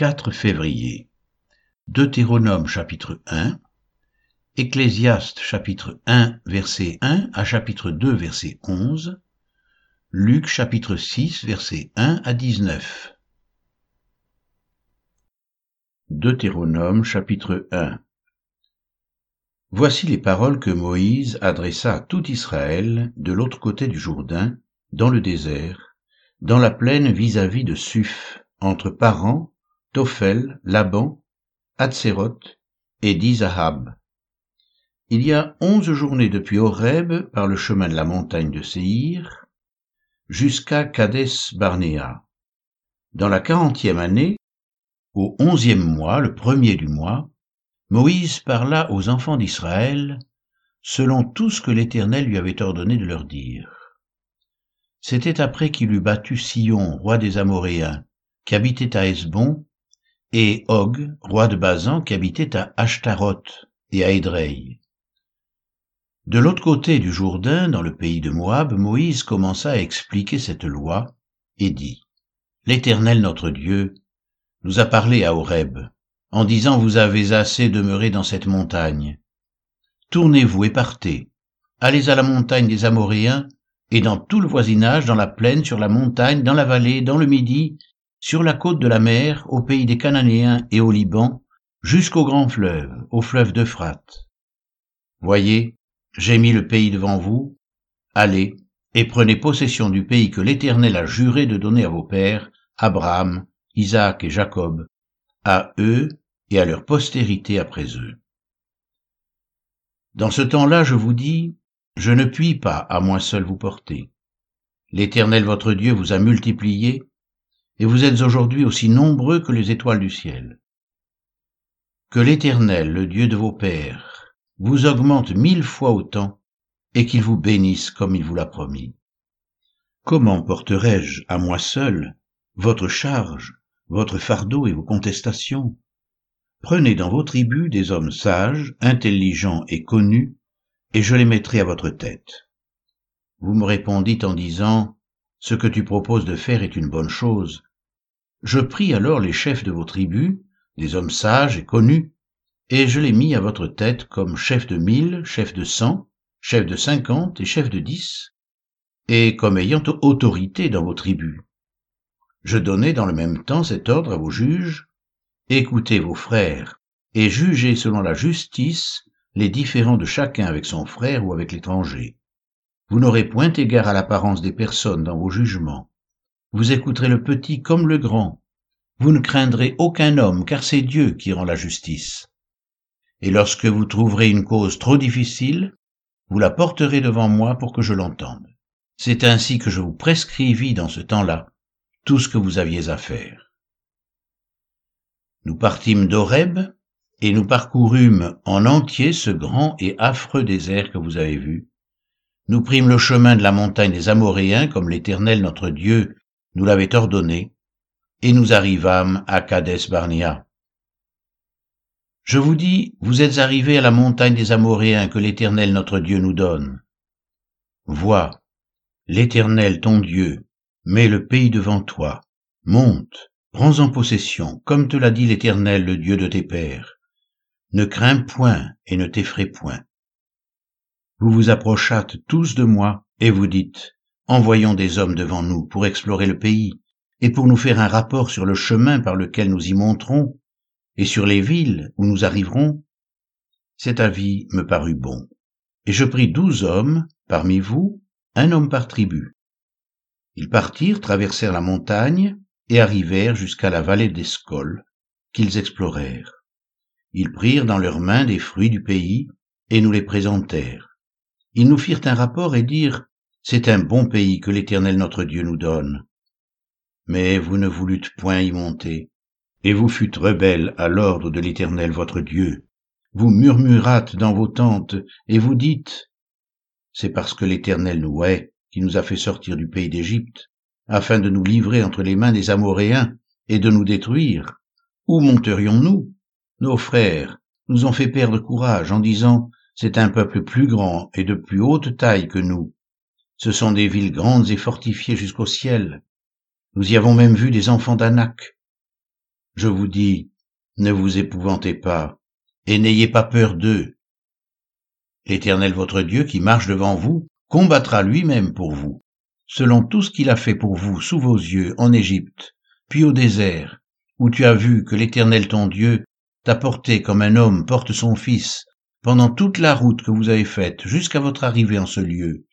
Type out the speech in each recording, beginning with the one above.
4 février. Deutéronome chapitre 1, Ecclésiaste chapitre 1 verset 1 à chapitre 2 verset 11, Luc chapitre 6 verset 1 à 19. Deutéronome chapitre 1 Voici les paroles que Moïse adressa à tout Israël de l'autre côté du Jourdain, dans le désert, dans la plaine vis-à-vis de Suf, entre Paran Tophel, Laban, Hatzeroth et Dizahab. Il y a onze journées depuis Horeb par le chemin de la montagne de Séhir jusqu'à Kadès Barnéa. Dans la quarantième année, au onzième mois, le premier du mois, Moïse parla aux enfants d'Israël selon tout ce que l'Éternel lui avait ordonné de leur dire. C'était après qu'il eut battu Sion, roi des Amoréens, qui habitait à Hesbon, et Og, roi de Bazan, qui habitait à Ashtaroth et à Édrei. De l'autre côté du Jourdain, dans le pays de Moab, Moïse commença à expliquer cette loi et dit, L'Éternel notre Dieu nous a parlé à Horeb, en disant, Vous avez assez demeuré dans cette montagne. Tournez-vous et partez. Allez à la montagne des Amoréens, et dans tout le voisinage, dans la plaine, sur la montagne, dans la vallée, dans le midi, sur la côte de la mer, au pays des Cananéens et au Liban, jusqu'au grand fleuve, au fleuve d'Euphrate. Voyez, j'ai mis le pays devant vous, allez, et prenez possession du pays que l'Éternel a juré de donner à vos pères, Abraham, Isaac et Jacob, à eux et à leur postérité après eux. Dans ce temps-là, je vous dis, je ne puis pas à moi seul vous porter. L'Éternel votre Dieu vous a multiplié, et vous êtes aujourd'hui aussi nombreux que les étoiles du ciel. Que l'Éternel, le Dieu de vos pères, vous augmente mille fois autant, et qu'il vous bénisse comme il vous l'a promis. Comment porterai-je à moi seul votre charge, votre fardeau et vos contestations? Prenez dans vos tribus des hommes sages, intelligents et connus, et je les mettrai à votre tête. Vous me répondîtes en disant, Ce que tu proposes de faire est une bonne chose, je pris alors les chefs de vos tribus, des hommes sages et connus, et je les mis à votre tête comme chefs de mille, chefs de cent, chefs de cinquante et chefs de dix, et comme ayant autorité dans vos tribus. Je donnai dans le même temps cet ordre à vos juges, écoutez vos frères, et jugez selon la justice les différends de chacun avec son frère ou avec l'étranger. Vous n'aurez point égard à l'apparence des personnes dans vos jugements, vous écouterez le petit comme le grand. Vous ne craindrez aucun homme, car c'est Dieu qui rend la justice. Et lorsque vous trouverez une cause trop difficile, vous la porterez devant moi pour que je l'entende. C'est ainsi que je vous prescrivis dans ce temps-là tout ce que vous aviez à faire. Nous partîmes d'Horeb, et nous parcourûmes en entier ce grand et affreux désert que vous avez vu. Nous prîmes le chemin de la montagne des Amoréens, comme l'Éternel notre Dieu nous l'avait ordonné, et nous arrivâmes à Cadès Barnia. Je vous dis, vous êtes arrivés à la montagne des Amoréens que l'Éternel notre Dieu nous donne. Vois, l'Éternel ton Dieu met le pays devant toi. Monte, prends-en possession, comme te l'a dit l'Éternel, le Dieu de tes pères. Ne crains point et ne t'effraie point. Vous vous approchâtes tous de moi et vous dites, envoyons des hommes devant nous pour explorer le pays, et pour nous faire un rapport sur le chemin par lequel nous y monterons, et sur les villes où nous arriverons. Cet avis me parut bon, et je pris douze hommes, parmi vous, un homme par tribu. Ils partirent, traversèrent la montagne, et arrivèrent jusqu'à la vallée d'Escol, qu'ils explorèrent. Ils prirent dans leurs mains des fruits du pays, et nous les présentèrent. Ils nous firent un rapport et dirent, c'est un bon pays que l'Éternel notre Dieu nous donne. Mais vous ne voulûtes point y monter, et vous fûtes rebelles à l'ordre de l'Éternel votre Dieu. Vous murmurâtes dans vos tentes, et vous dites, c'est parce que l'Éternel nous hait, qui nous a fait sortir du pays d'Égypte, afin de nous livrer entre les mains des Amoréens et de nous détruire. Où monterions-nous? Nos frères nous ont fait perdre courage en disant, c'est un peuple plus grand et de plus haute taille que nous, ce sont des villes grandes et fortifiées jusqu'au ciel. Nous y avons même vu des enfants d'Anak. Je vous dis, ne vous épouvantez pas, et n'ayez pas peur d'eux. L'Éternel votre Dieu qui marche devant vous combattra lui-même pour vous, selon tout ce qu'il a fait pour vous sous vos yeux en Égypte, puis au désert, où tu as vu que l'Éternel ton Dieu t'a porté comme un homme porte son fils pendant toute la route que vous avez faite jusqu'à votre arrivée en ce lieu.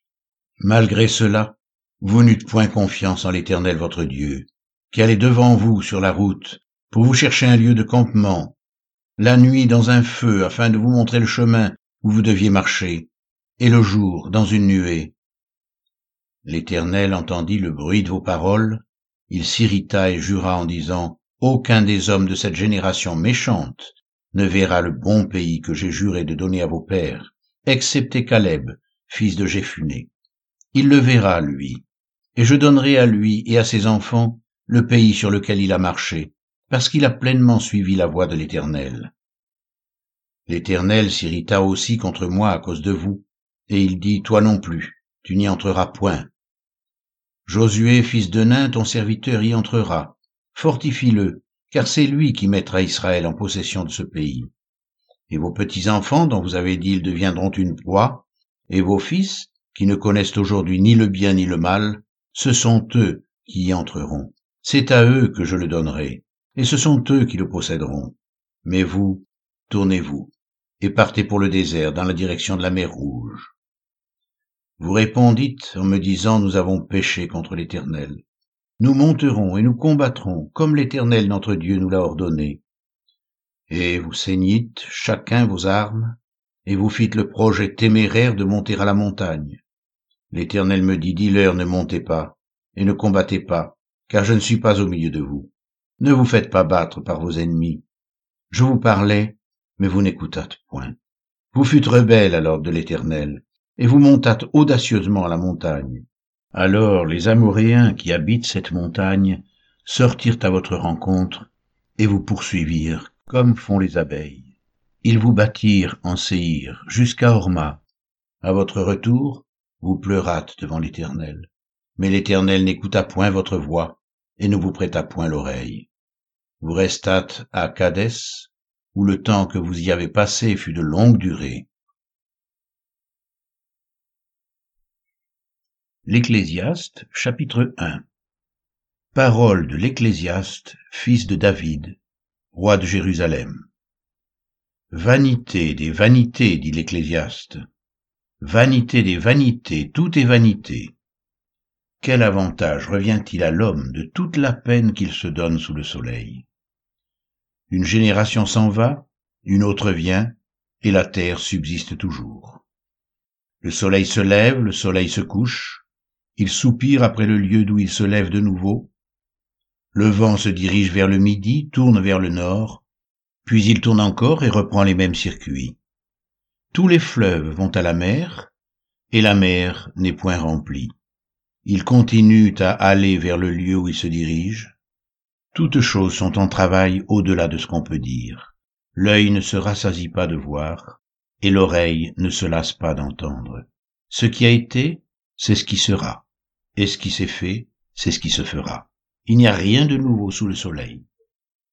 Malgré cela, vous n'eûtes point confiance en l'Éternel votre Dieu, qui allait devant vous sur la route pour vous chercher un lieu de campement, la nuit dans un feu afin de vous montrer le chemin où vous deviez marcher, et le jour dans une nuée. L'Éternel entendit le bruit de vos paroles, il s'irrita et jura en disant, Aucun des hommes de cette génération méchante ne verra le bon pays que j'ai juré de donner à vos pères, excepté Caleb, fils de Jéphuné. Il le verra, lui, et je donnerai à lui et à ses enfants le pays sur lequel il a marché, parce qu'il a pleinement suivi la voie de l'Éternel. L'Éternel s'irrita aussi contre moi à cause de vous, et il dit, Toi non plus, tu n'y entreras point. Josué, fils de Nain, ton serviteur, y entrera. Fortifie-le, car c'est lui qui mettra Israël en possession de ce pays. Et vos petits-enfants, dont vous avez dit ils deviendront une proie, et vos fils, qui ne connaissent aujourd'hui ni le bien ni le mal, ce sont eux qui y entreront. C'est à eux que je le donnerai, et ce sont eux qui le posséderont. Mais vous, tournez-vous, et partez pour le désert dans la direction de la mer Rouge. Vous répondîtes en me disant, nous avons péché contre l'Éternel. Nous monterons et nous combattrons comme l'Éternel notre Dieu nous l'a ordonné. Et vous ceignîtes chacun vos armes, et vous fîtes le projet téméraire de monter à la montagne. L'Éternel me dit, dis-leur, ne montez pas, et ne combattez pas, car je ne suis pas au milieu de vous. Ne vous faites pas battre par vos ennemis. Je vous parlais, mais vous n'écoutâtes point. Vous fûtes rebelles à l'ordre de l'Éternel, et vous montâtes audacieusement à la montagne. Alors les Amoréens qui habitent cette montagne sortirent à votre rencontre et vous poursuivirent comme font les abeilles. Ils vous battirent en Séhir jusqu'à Horma. À votre retour, vous pleurâtes devant l'Éternel. Mais l'Éternel n'écouta point votre voix et ne vous prêta point l'oreille. Vous restâtes à Cadès, où le temps que vous y avez passé fut de longue durée. L'Ecclésiaste, chapitre 1 Parole de l'Ecclésiaste, fils de David, roi de Jérusalem. Vanité des vanités, dit l'Ecclésiaste. Vanité des vanités, tout est vanité. Quel avantage revient-il à l'homme de toute la peine qu'il se donne sous le soleil? Une génération s'en va, une autre vient, et la terre subsiste toujours. Le soleil se lève, le soleil se couche, il soupire après le lieu d'où il se lève de nouveau. Le vent se dirige vers le midi, tourne vers le nord, puis il tourne encore et reprend les mêmes circuits. Tous les fleuves vont à la mer, et la mer n'est point remplie. Ils continuent à aller vers le lieu où ils se dirigent. Toutes choses sont en travail au-delà de ce qu'on peut dire. L'œil ne se rassasie pas de voir, et l'oreille ne se lasse pas d'entendre. Ce qui a été, c'est ce qui sera et ce qui s'est fait, c'est ce qui se fera. Il n'y a rien de nouveau sous le soleil.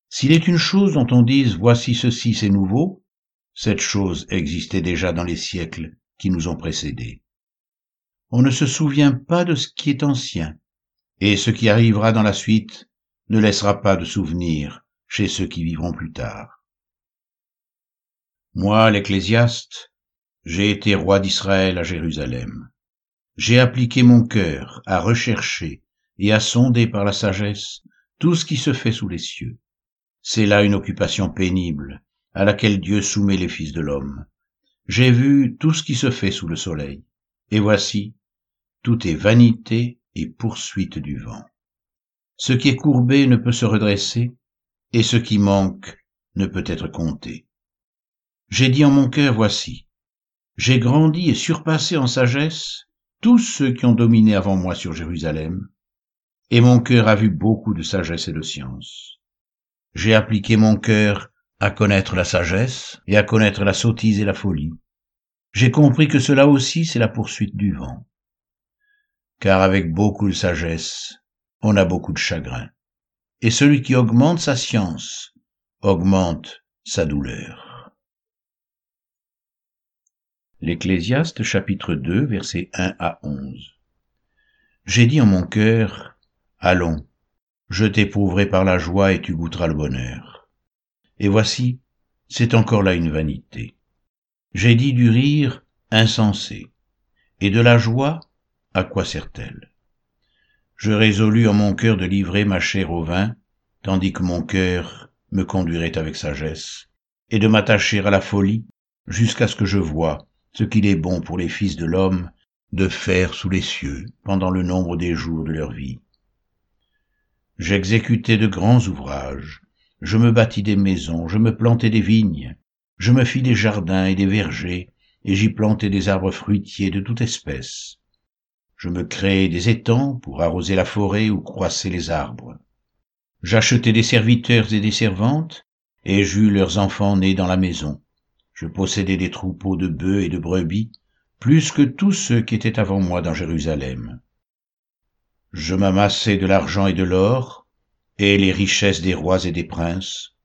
S'il est une chose dont on dise voici ceci c'est nouveau, cette chose existait déjà dans les siècles qui nous ont précédés. On ne se souvient pas de ce qui est ancien, et ce qui arrivera dans la suite ne laissera pas de souvenir chez ceux qui vivront plus tard. Moi, l'Ecclésiaste, j'ai été roi d'Israël à Jérusalem. J'ai appliqué mon cœur à rechercher et à sonder par la sagesse tout ce qui se fait sous les cieux. C'est là une occupation pénible à laquelle Dieu soumet les fils de l'homme. J'ai vu tout ce qui se fait sous le soleil, et voici, tout est vanité et poursuite du vent. Ce qui est courbé ne peut se redresser, et ce qui manque ne peut être compté. J'ai dit en mon cœur, voici, j'ai grandi et surpassé en sagesse tous ceux qui ont dominé avant moi sur Jérusalem, et mon cœur a vu beaucoup de sagesse et de science. J'ai appliqué mon cœur à connaître la sagesse et à connaître la sottise et la folie. J'ai compris que cela aussi c'est la poursuite du vent. Car avec beaucoup de sagesse, on a beaucoup de chagrin, et celui qui augmente sa science augmente sa douleur. L'Ecclésiaste chapitre 2 versets 1 à 11 J'ai dit en mon cœur, Allons, je t'éprouverai par la joie et tu goûteras le bonheur. Et voici, c'est encore là une vanité. J'ai dit du rire insensé, et de la joie, à quoi sert-elle? Je résolus en mon cœur de livrer ma chair au vin, tandis que mon cœur me conduirait avec sagesse, et de m'attacher à la folie, jusqu'à ce que je voie ce qu'il est bon pour les fils de l'homme de faire sous les cieux pendant le nombre des jours de leur vie. J'exécutai de grands ouvrages, je me bâtis des maisons, je me plantai des vignes, je me fis des jardins et des vergers, et j'y plantai des arbres fruitiers de toute espèce. Je me créai des étangs pour arroser la forêt où croissaient les arbres. J'achetai des serviteurs et des servantes, et j'eus leurs enfants nés dans la maison. Je possédai des troupeaux de bœufs et de brebis, plus que tous ceux qui étaient avant moi dans Jérusalem. Je m'amassai de l'argent et de l'or, et les richesses des rois et des princes.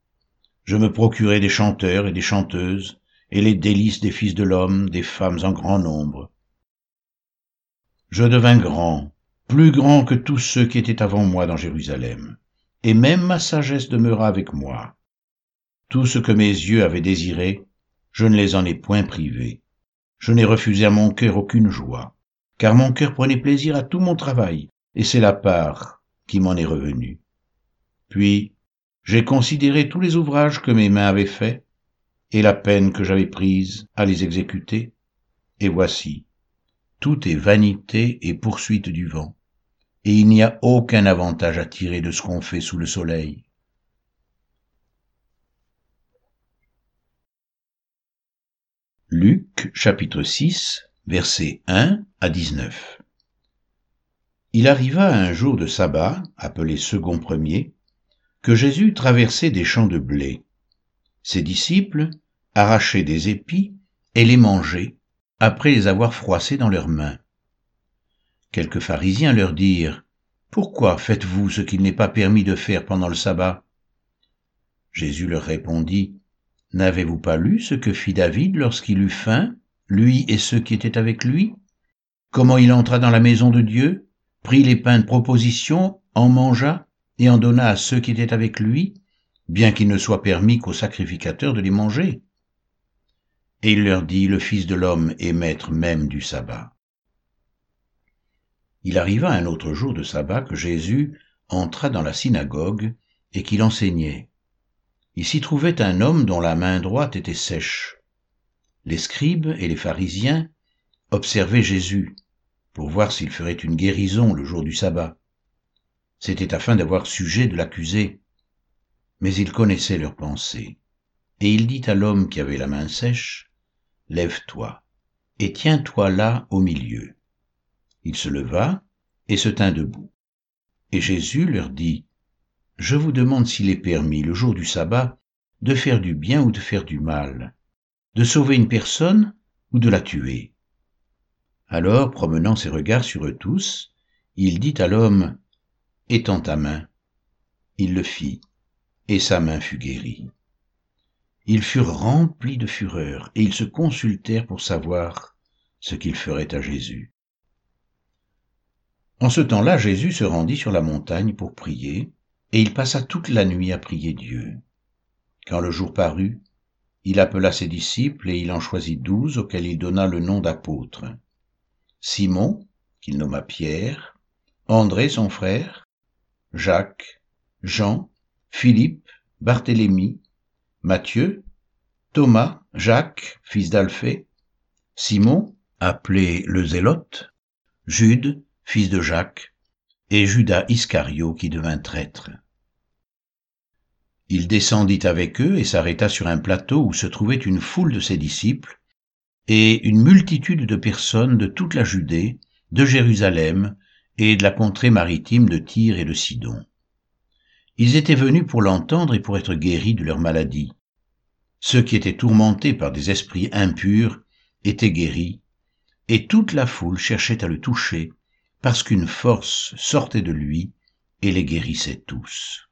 Je me procurai des chanteurs et des chanteuses, et les délices des fils de l'homme, des femmes en grand nombre. Je devins grand, plus grand que tous ceux qui étaient avant moi dans Jérusalem, et même ma sagesse demeura avec moi. Tout ce que mes yeux avaient désiré, je ne les en ai point privés. Je n'ai refusé à mon cœur aucune joie, car mon cœur prenait plaisir à tout mon travail, et c'est la part qui m'en est revenue. Puis, j'ai considéré tous les ouvrages que mes mains avaient faits, et la peine que j'avais prise à les exécuter, et voici, tout est vanité et poursuite du vent, et il n'y a aucun avantage à tirer de ce qu'on fait sous le soleil. Luc chapitre 6 versets 1 à 19 Il arriva un jour de sabbat, appelé second premier, que Jésus traversait des champs de blé. Ses disciples arrachaient des épis et les mangeaient, après les avoir froissés dans leurs mains. Quelques pharisiens leur dirent, Pourquoi faites-vous ce qu'il n'est pas permis de faire pendant le sabbat? Jésus leur répondit, N'avez-vous pas lu ce que fit David lorsqu'il eut faim, lui et ceux qui étaient avec lui? Comment il entra dans la maison de Dieu, prit les pains de proposition, en mangea? Et en donna à ceux qui étaient avec lui, bien qu'il ne soit permis qu'aux sacrificateurs de les manger Et il leur dit, le Fils de l'homme est maître même du sabbat. Il arriva un autre jour de sabbat que Jésus entra dans la synagogue et qu'il enseignait. Il s'y trouvait un homme dont la main droite était sèche. Les scribes et les pharisiens observaient Jésus pour voir s'il ferait une guérison le jour du sabbat. C'était afin d'avoir sujet de l'accuser. Mais il connaissait leurs pensées. Et il dit à l'homme qui avait la main sèche, Lève-toi, et tiens-toi là au milieu. Il se leva et se tint debout. Et Jésus leur dit, je vous demande s'il est permis, le jour du sabbat, de faire du bien ou de faire du mal, de sauver une personne ou de la tuer. Alors, promenant ses regards sur eux tous, il dit à l'homme, Étends ta main. Il le fit, et sa main fut guérie. Ils furent remplis de fureur, et ils se consultèrent pour savoir ce qu'ils feraient à Jésus. En ce temps-là, Jésus se rendit sur la montagne pour prier, et il passa toute la nuit à prier Dieu. Quand le jour parut, il appela ses disciples et il en choisit douze auxquels il donna le nom d'apôtres. Simon, qu'il nomma Pierre, André son frère, Jacques, Jean, Philippe, Barthélemy, Matthieu, Thomas, Jacques, fils d'Alphée, Simon, appelé le Zélote, Jude, fils de Jacques, et Judas Iscario qui devint traître. Il descendit avec eux et s'arrêta sur un plateau où se trouvait une foule de ses disciples et une multitude de personnes de toute la Judée, de Jérusalem et de la contrée maritime de Tyr et de Sidon. Ils étaient venus pour l'entendre et pour être guéris de leur maladie. Ceux qui étaient tourmentés par des esprits impurs étaient guéris, et toute la foule cherchait à le toucher, parce qu'une force sortait de lui et les guérissait tous.